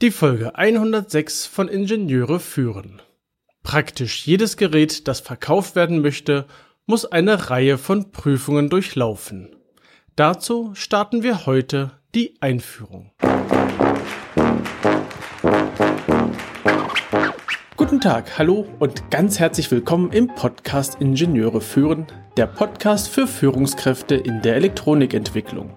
Die Folge 106 von Ingenieure führen. Praktisch jedes Gerät, das verkauft werden möchte, muss eine Reihe von Prüfungen durchlaufen. Dazu starten wir heute die Einführung. Guten Tag, hallo und ganz herzlich willkommen im Podcast Ingenieure führen, der Podcast für Führungskräfte in der Elektronikentwicklung.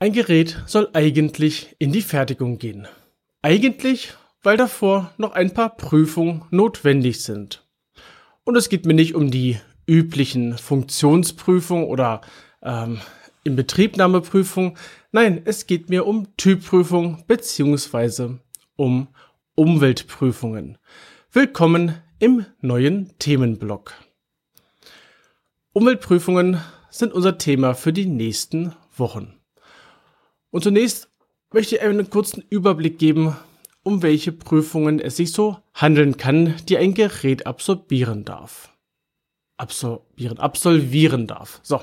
Ein Gerät soll eigentlich in die Fertigung gehen. Eigentlich, weil davor noch ein paar Prüfungen notwendig sind. Und es geht mir nicht um die üblichen Funktionsprüfungen oder ähm, Inbetriebnahmeprüfung. Nein, es geht mir um Typprüfung beziehungsweise um Umweltprüfungen. Willkommen im neuen Themenblock. Umweltprüfungen sind unser Thema für die nächsten Wochen. Und zunächst möchte ich einen kurzen Überblick geben, um welche Prüfungen es sich so handeln kann, die ein Gerät absorbieren darf. Absorbieren, absolvieren darf. So.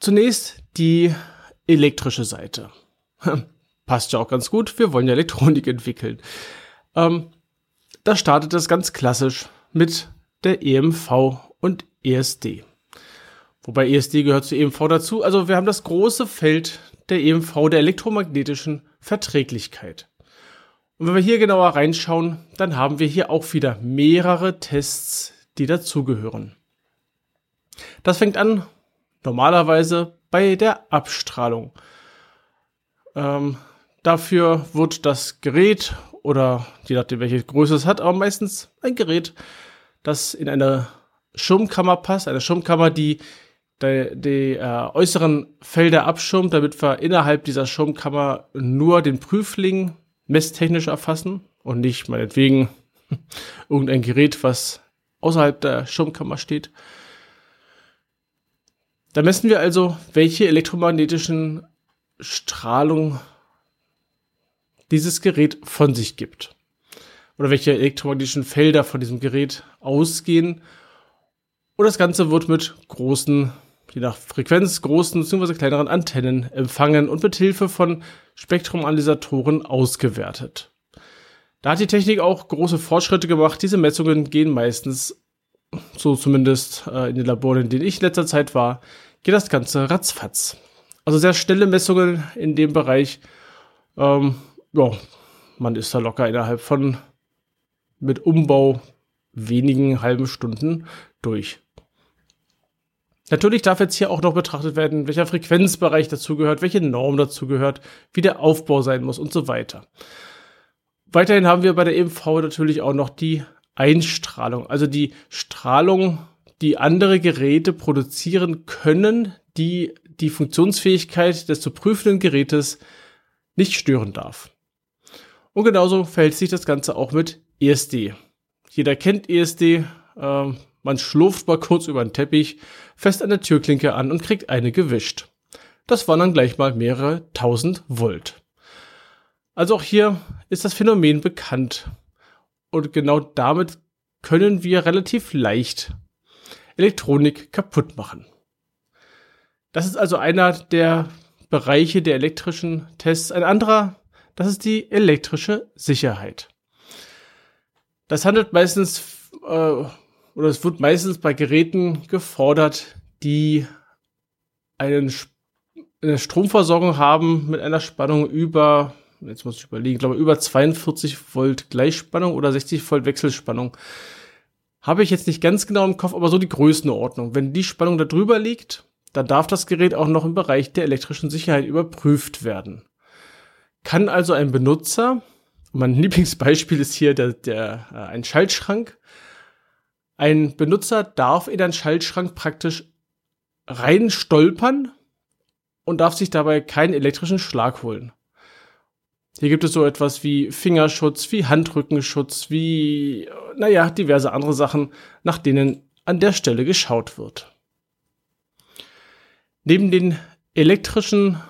Zunächst die elektrische Seite. Passt ja auch ganz gut, wir wollen ja Elektronik entwickeln. Ähm, da startet es ganz klassisch mit der EMV und ESD. Wobei ESD gehört zu EMV dazu. Also wir haben das große Feld der EMV, der elektromagnetischen Verträglichkeit. Und wenn wir hier genauer reinschauen, dann haben wir hier auch wieder mehrere Tests, die dazugehören. Das fängt an normalerweise bei der Abstrahlung. Ähm, dafür wird das Gerät oder je nachdem welche Größe es hat, aber meistens ein Gerät, das in eine Schirmkammer passt, eine Schirmkammer, die die, die äh, äußeren Felder abschirmt, damit wir innerhalb dieser Schirmkammer nur den Prüfling messtechnisch erfassen und nicht meinetwegen irgendein Gerät, was außerhalb der Schirmkammer steht. Da messen wir also, welche elektromagnetischen Strahlung dieses Gerät von sich gibt. Oder welche elektromagnetischen Felder von diesem Gerät ausgehen. Und das Ganze wird mit großen je nach Frequenz großen bzw. kleineren Antennen empfangen und mit Hilfe von Spektrumanalysatoren ausgewertet. Da hat die Technik auch große Fortschritte gemacht. Diese Messungen gehen meistens, so zumindest äh, in den Laboren, in denen ich in letzter Zeit war, geht das Ganze ratzfatz. Also sehr schnelle Messungen in dem Bereich. Ähm, ja, man ist da locker innerhalb von mit Umbau wenigen halben Stunden durch. Natürlich darf jetzt hier auch noch betrachtet werden, welcher Frequenzbereich dazugehört, welche Norm dazugehört, wie der Aufbau sein muss und so weiter. Weiterhin haben wir bei der EMV natürlich auch noch die Einstrahlung, also die Strahlung, die andere Geräte produzieren können, die die Funktionsfähigkeit des zu prüfenden Gerätes nicht stören darf. Und genauso verhält sich das Ganze auch mit ESD. Jeder kennt ESD, äh, man schlurft mal kurz über den Teppich, fest an der Türklinke an und kriegt eine gewischt. Das waren dann gleich mal mehrere tausend Volt. Also auch hier ist das Phänomen bekannt. Und genau damit können wir relativ leicht Elektronik kaputt machen. Das ist also einer der Bereiche der elektrischen Tests. Ein anderer, das ist die elektrische Sicherheit. Das handelt meistens äh, oder es wird meistens bei Geräten gefordert, die einen, eine Stromversorgung haben mit einer Spannung über, jetzt muss ich überlegen, glaube über 42 Volt Gleichspannung oder 60 Volt Wechselspannung. Habe ich jetzt nicht ganz genau im Kopf, aber so die Größenordnung. Wenn die Spannung da drüber liegt, dann darf das Gerät auch noch im Bereich der elektrischen Sicherheit überprüft werden. Kann also ein Benutzer, mein Lieblingsbeispiel ist hier der, der, äh, ein Schaltschrank, ein Benutzer darf in einen Schaltschrank praktisch rein stolpern und darf sich dabei keinen elektrischen Schlag holen. Hier gibt es so etwas wie Fingerschutz, wie Handrückenschutz, wie, naja, diverse andere Sachen, nach denen an der Stelle geschaut wird. Neben den elektrischen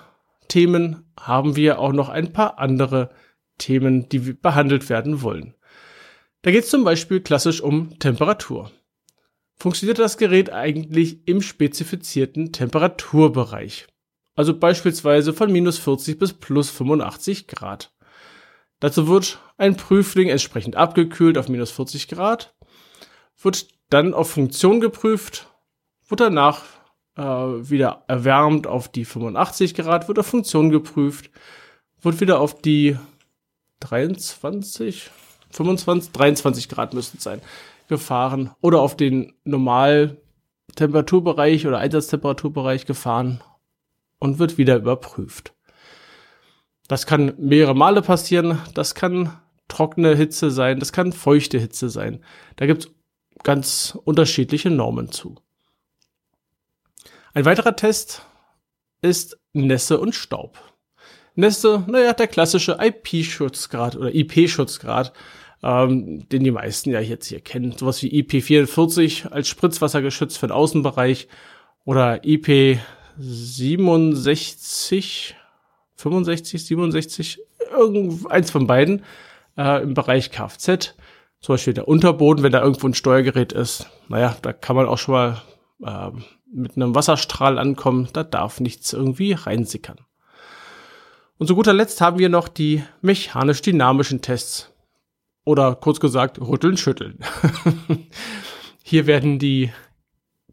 Themen haben wir auch noch ein paar andere Themen, die behandelt werden wollen. Da geht es zum Beispiel klassisch um Temperatur. Funktioniert das Gerät eigentlich im spezifizierten Temperaturbereich? Also beispielsweise von minus 40 bis plus 85 Grad. Dazu wird ein Prüfling entsprechend abgekühlt auf minus 40 Grad, wird dann auf Funktion geprüft, wird danach äh, wieder erwärmt auf die 85 Grad, wird auf Funktion geprüft, wird wieder auf die 23, 25, 23 Grad müssten es sein, gefahren oder auf den Normaltemperaturbereich oder Einsatztemperaturbereich gefahren und wird wieder überprüft. Das kann mehrere Male passieren, das kann trockene Hitze sein, das kann feuchte Hitze sein. Da gibt es ganz unterschiedliche Normen zu. Ein weiterer Test ist Nässe und Staub. Nässe, naja, der klassische IP-Schutzgrad oder IP-Schutzgrad, ähm, den die meisten ja jetzt hier kennen. Sowas wie IP44 als Spritzwassergeschütz für den Außenbereich oder IP67, 65, 67, irgend, eins von beiden äh, im Bereich Kfz. Zum Beispiel der Unterboden, wenn da irgendwo ein Steuergerät ist. Naja, da kann man auch schon mal äh, mit einem Wasserstrahl ankommen. Da darf nichts irgendwie reinsickern. Und zu guter Letzt haben wir noch die mechanisch-dynamischen Tests. Oder kurz gesagt, rütteln, schütteln. Hier werden die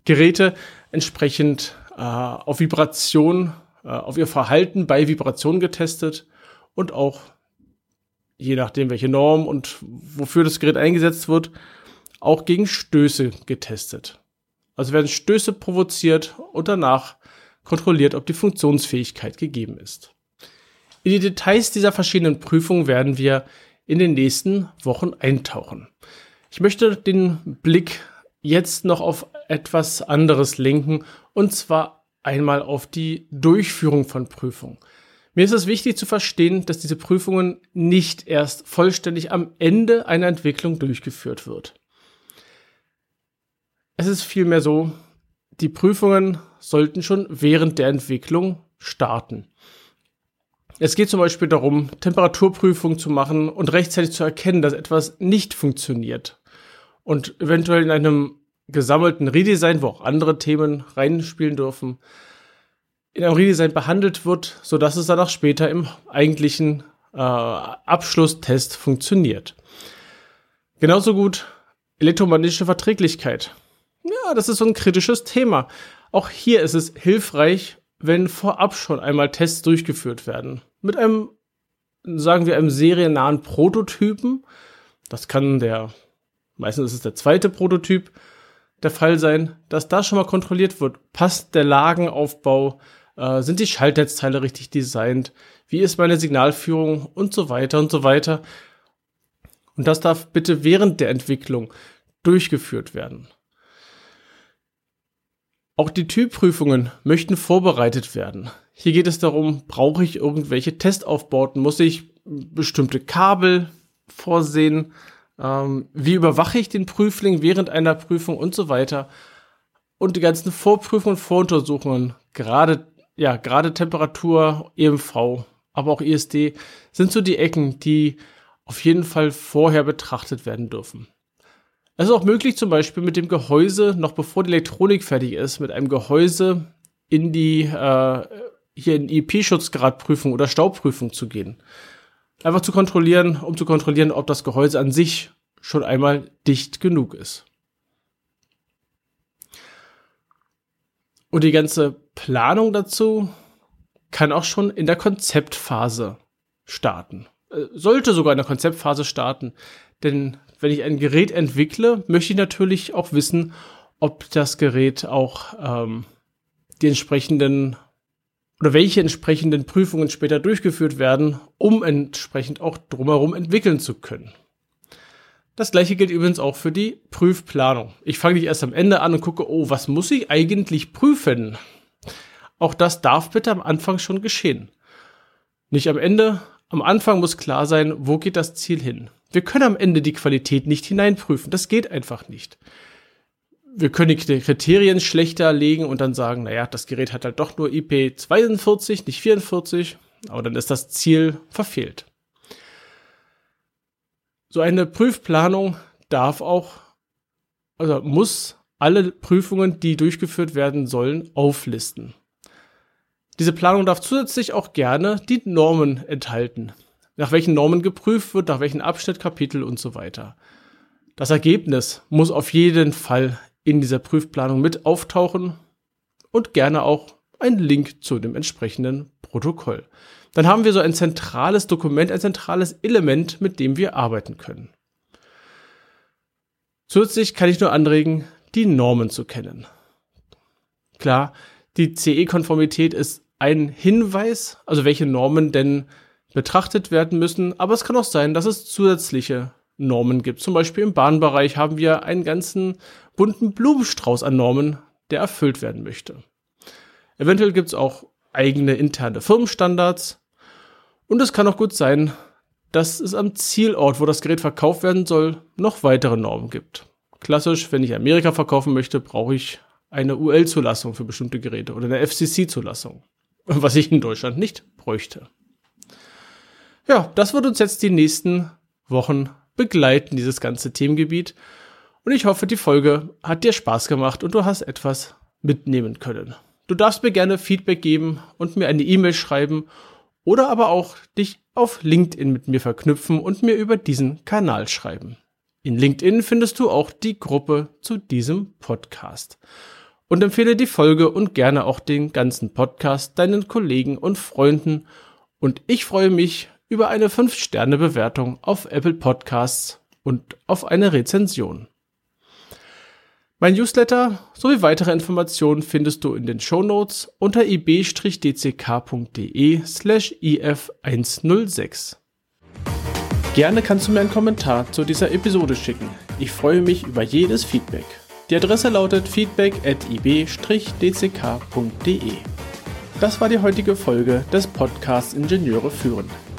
Geräte entsprechend äh, auf Vibration, äh, auf ihr Verhalten bei Vibration getestet und auch je nachdem, welche Norm und wofür das Gerät eingesetzt wird, auch gegen Stöße getestet. Also werden Stöße provoziert und danach kontrolliert, ob die Funktionsfähigkeit gegeben ist. In die Details dieser verschiedenen Prüfungen werden wir in den nächsten Wochen eintauchen. Ich möchte den Blick jetzt noch auf etwas anderes lenken, und zwar einmal auf die Durchführung von Prüfungen. Mir ist es wichtig zu verstehen, dass diese Prüfungen nicht erst vollständig am Ende einer Entwicklung durchgeführt wird. Es ist vielmehr so, die Prüfungen sollten schon während der Entwicklung starten. Es geht zum Beispiel darum, Temperaturprüfungen zu machen und rechtzeitig zu erkennen, dass etwas nicht funktioniert. Und eventuell in einem gesammelten Redesign, wo auch andere Themen reinspielen dürfen, in einem Redesign behandelt wird, sodass es dann auch später im eigentlichen äh, Abschlusstest funktioniert. Genauso gut elektromagnetische Verträglichkeit. Ja, das ist so ein kritisches Thema. Auch hier ist es hilfreich, wenn vorab schon einmal Tests durchgeführt werden. Mit einem, sagen wir, einem seriennahen Prototypen. Das kann der, meistens ist es der zweite Prototyp, der Fall sein, dass da schon mal kontrolliert wird. Passt der Lagenaufbau? Äh, sind die Schaltnetzteile richtig designt? Wie ist meine Signalführung? Und so weiter und so weiter. Und das darf bitte während der Entwicklung durchgeführt werden. Auch die Typprüfungen möchten vorbereitet werden. Hier geht es darum, brauche ich irgendwelche Testaufbauten? Muss ich bestimmte Kabel vorsehen? Ähm, wie überwache ich den Prüfling während einer Prüfung und so weiter? Und die ganzen Vorprüfungen und Voruntersuchungen, gerade, ja, gerade Temperatur, EMV, aber auch ISD, sind so die Ecken, die auf jeden Fall vorher betrachtet werden dürfen. Es ist auch möglich, zum Beispiel mit dem Gehäuse, noch bevor die Elektronik fertig ist, mit einem Gehäuse in die äh, IP-Schutzgradprüfung oder Staubprüfung zu gehen. Einfach zu kontrollieren, um zu kontrollieren, ob das Gehäuse an sich schon einmal dicht genug ist. Und die ganze Planung dazu kann auch schon in der Konzeptphase starten. Äh, sollte sogar in der Konzeptphase starten. Denn wenn ich ein Gerät entwickle, möchte ich natürlich auch wissen, ob das Gerät auch ähm, die entsprechenden oder welche entsprechenden Prüfungen später durchgeführt werden, um entsprechend auch drumherum entwickeln zu können. Das gleiche gilt übrigens auch für die Prüfplanung. Ich fange nicht erst am Ende an und gucke, oh, was muss ich eigentlich prüfen? Auch das darf bitte am Anfang schon geschehen. Nicht am Ende, Am Anfang muss klar sein, wo geht das Ziel hin. Wir können am Ende die Qualität nicht hineinprüfen. Das geht einfach nicht. Wir können die Kriterien schlechter legen und dann sagen, naja, das Gerät hat halt doch nur IP 42, nicht 44, aber dann ist das Ziel verfehlt. So eine Prüfplanung darf auch, also muss alle Prüfungen, die durchgeführt werden sollen, auflisten. Diese Planung darf zusätzlich auch gerne die Normen enthalten. Nach welchen Normen geprüft wird, nach welchen Abschnitt, Kapitel und so weiter. Das Ergebnis muss auf jeden Fall in dieser Prüfplanung mit auftauchen und gerne auch ein Link zu dem entsprechenden Protokoll. Dann haben wir so ein zentrales Dokument, ein zentrales Element, mit dem wir arbeiten können. Zusätzlich kann ich nur anregen, die Normen zu kennen. Klar, die CE-Konformität ist ein Hinweis, also welche Normen denn betrachtet werden müssen, aber es kann auch sein, dass es zusätzliche Normen gibt. Zum Beispiel im Bahnbereich haben wir einen ganzen bunten Blumenstrauß an Normen, der erfüllt werden möchte. Eventuell gibt es auch eigene interne Firmenstandards und es kann auch gut sein, dass es am Zielort, wo das Gerät verkauft werden soll, noch weitere Normen gibt. Klassisch, wenn ich Amerika verkaufen möchte, brauche ich eine UL-Zulassung für bestimmte Geräte oder eine FCC-Zulassung was ich in Deutschland nicht bräuchte. Ja, das wird uns jetzt die nächsten Wochen begleiten, dieses ganze Themengebiet. Und ich hoffe, die Folge hat dir Spaß gemacht und du hast etwas mitnehmen können. Du darfst mir gerne Feedback geben und mir eine E-Mail schreiben oder aber auch dich auf LinkedIn mit mir verknüpfen und mir über diesen Kanal schreiben. In LinkedIn findest du auch die Gruppe zu diesem Podcast und empfehle die Folge und gerne auch den ganzen Podcast deinen Kollegen und Freunden. Und ich freue mich über eine 5-Sterne-Bewertung auf Apple Podcasts und auf eine Rezension. Mein Newsletter sowie weitere Informationen findest du in den Show Notes unter ib-dck.de slash if106. Gerne kannst du mir einen Kommentar zu dieser Episode schicken. Ich freue mich über jedes Feedback. Die Adresse lautet feedback at ib-dck.de. Das war die heutige Folge des Podcasts Ingenieure führen.